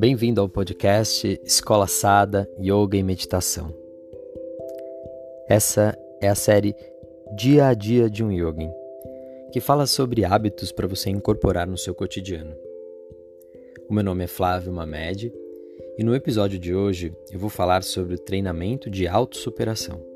Bem-vindo ao podcast Escola Sada Yoga e Meditação. Essa é a série Dia a Dia de um Yogin, que fala sobre hábitos para você incorporar no seu cotidiano. O meu nome é Flávio Mamed e no episódio de hoje eu vou falar sobre o treinamento de autossuperação.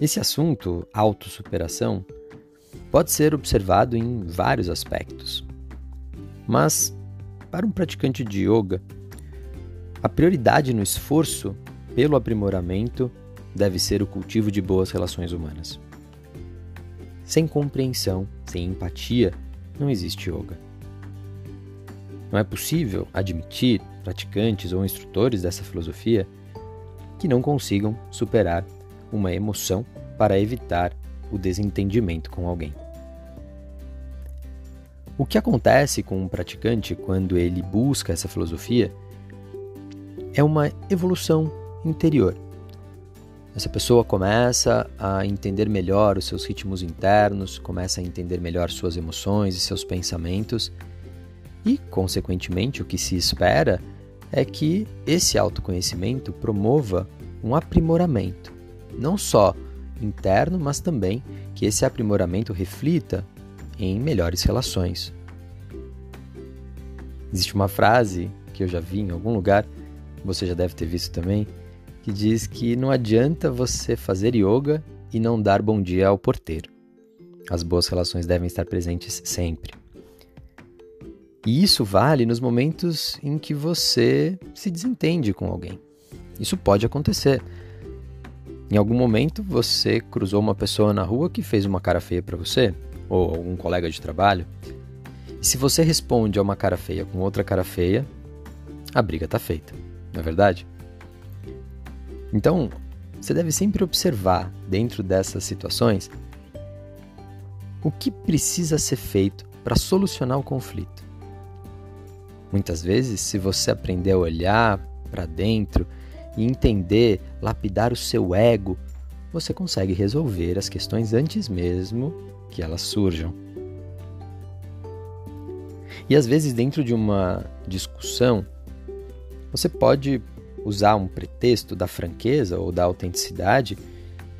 Esse assunto, autossuperação, pode ser observado em vários aspectos. Mas, para um praticante de yoga, a prioridade no esforço pelo aprimoramento deve ser o cultivo de boas relações humanas. Sem compreensão, sem empatia, não existe yoga. Não é possível admitir praticantes ou instrutores dessa filosofia que não consigam superar uma emoção para evitar o desentendimento com alguém. O que acontece com um praticante quando ele busca essa filosofia é uma evolução interior. Essa pessoa começa a entender melhor os seus ritmos internos, começa a entender melhor suas emoções e seus pensamentos, e, consequentemente, o que se espera é que esse autoconhecimento promova um aprimoramento não só interno, mas também que esse aprimoramento reflita em melhores relações. Existe uma frase que eu já vi em algum lugar, você já deve ter visto também, que diz que não adianta você fazer yoga e não dar bom dia ao porteiro. As boas relações devem estar presentes sempre. E isso vale nos momentos em que você se desentende com alguém. Isso pode acontecer. Em algum momento você cruzou uma pessoa na rua que fez uma cara feia para você, ou algum colega de trabalho. E se você responde a uma cara feia com outra cara feia, a briga está feita, não é verdade? Então, você deve sempre observar dentro dessas situações o que precisa ser feito para solucionar o conflito. Muitas vezes, se você aprender a olhar para dentro e entender, lapidar o seu ego, você consegue resolver as questões antes mesmo que elas surjam. E às vezes, dentro de uma discussão, você pode usar um pretexto da franqueza ou da autenticidade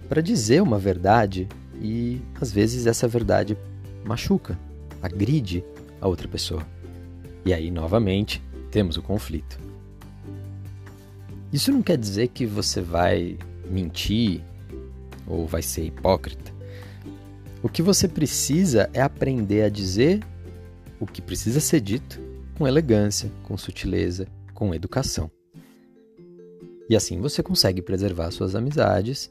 para dizer uma verdade e às vezes essa verdade machuca, agride a outra pessoa. E aí, novamente, temos o conflito. Isso não quer dizer que você vai mentir ou vai ser hipócrita. O que você precisa é aprender a dizer o que precisa ser dito com elegância, com sutileza, com educação. E assim você consegue preservar suas amizades,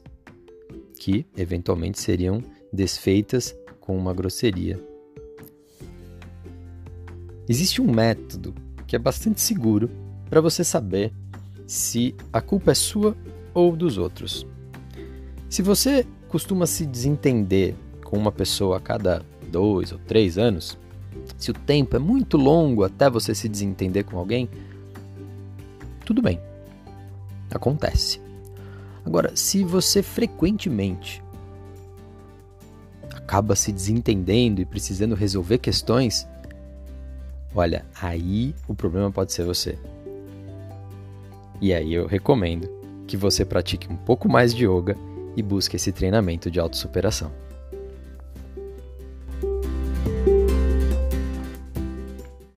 que eventualmente seriam desfeitas com uma grosseria. Existe um método que é bastante seguro para você saber se a culpa é sua ou dos outros. Se você costuma se desentender com uma pessoa a cada dois ou três anos, se o tempo é muito longo até você se desentender com alguém, tudo bem, acontece. Agora, se você frequentemente acaba se desentendendo e precisando resolver questões, olha, aí o problema pode ser você. E aí eu recomendo que você pratique um pouco mais de yoga e busque esse treinamento de autossuperação.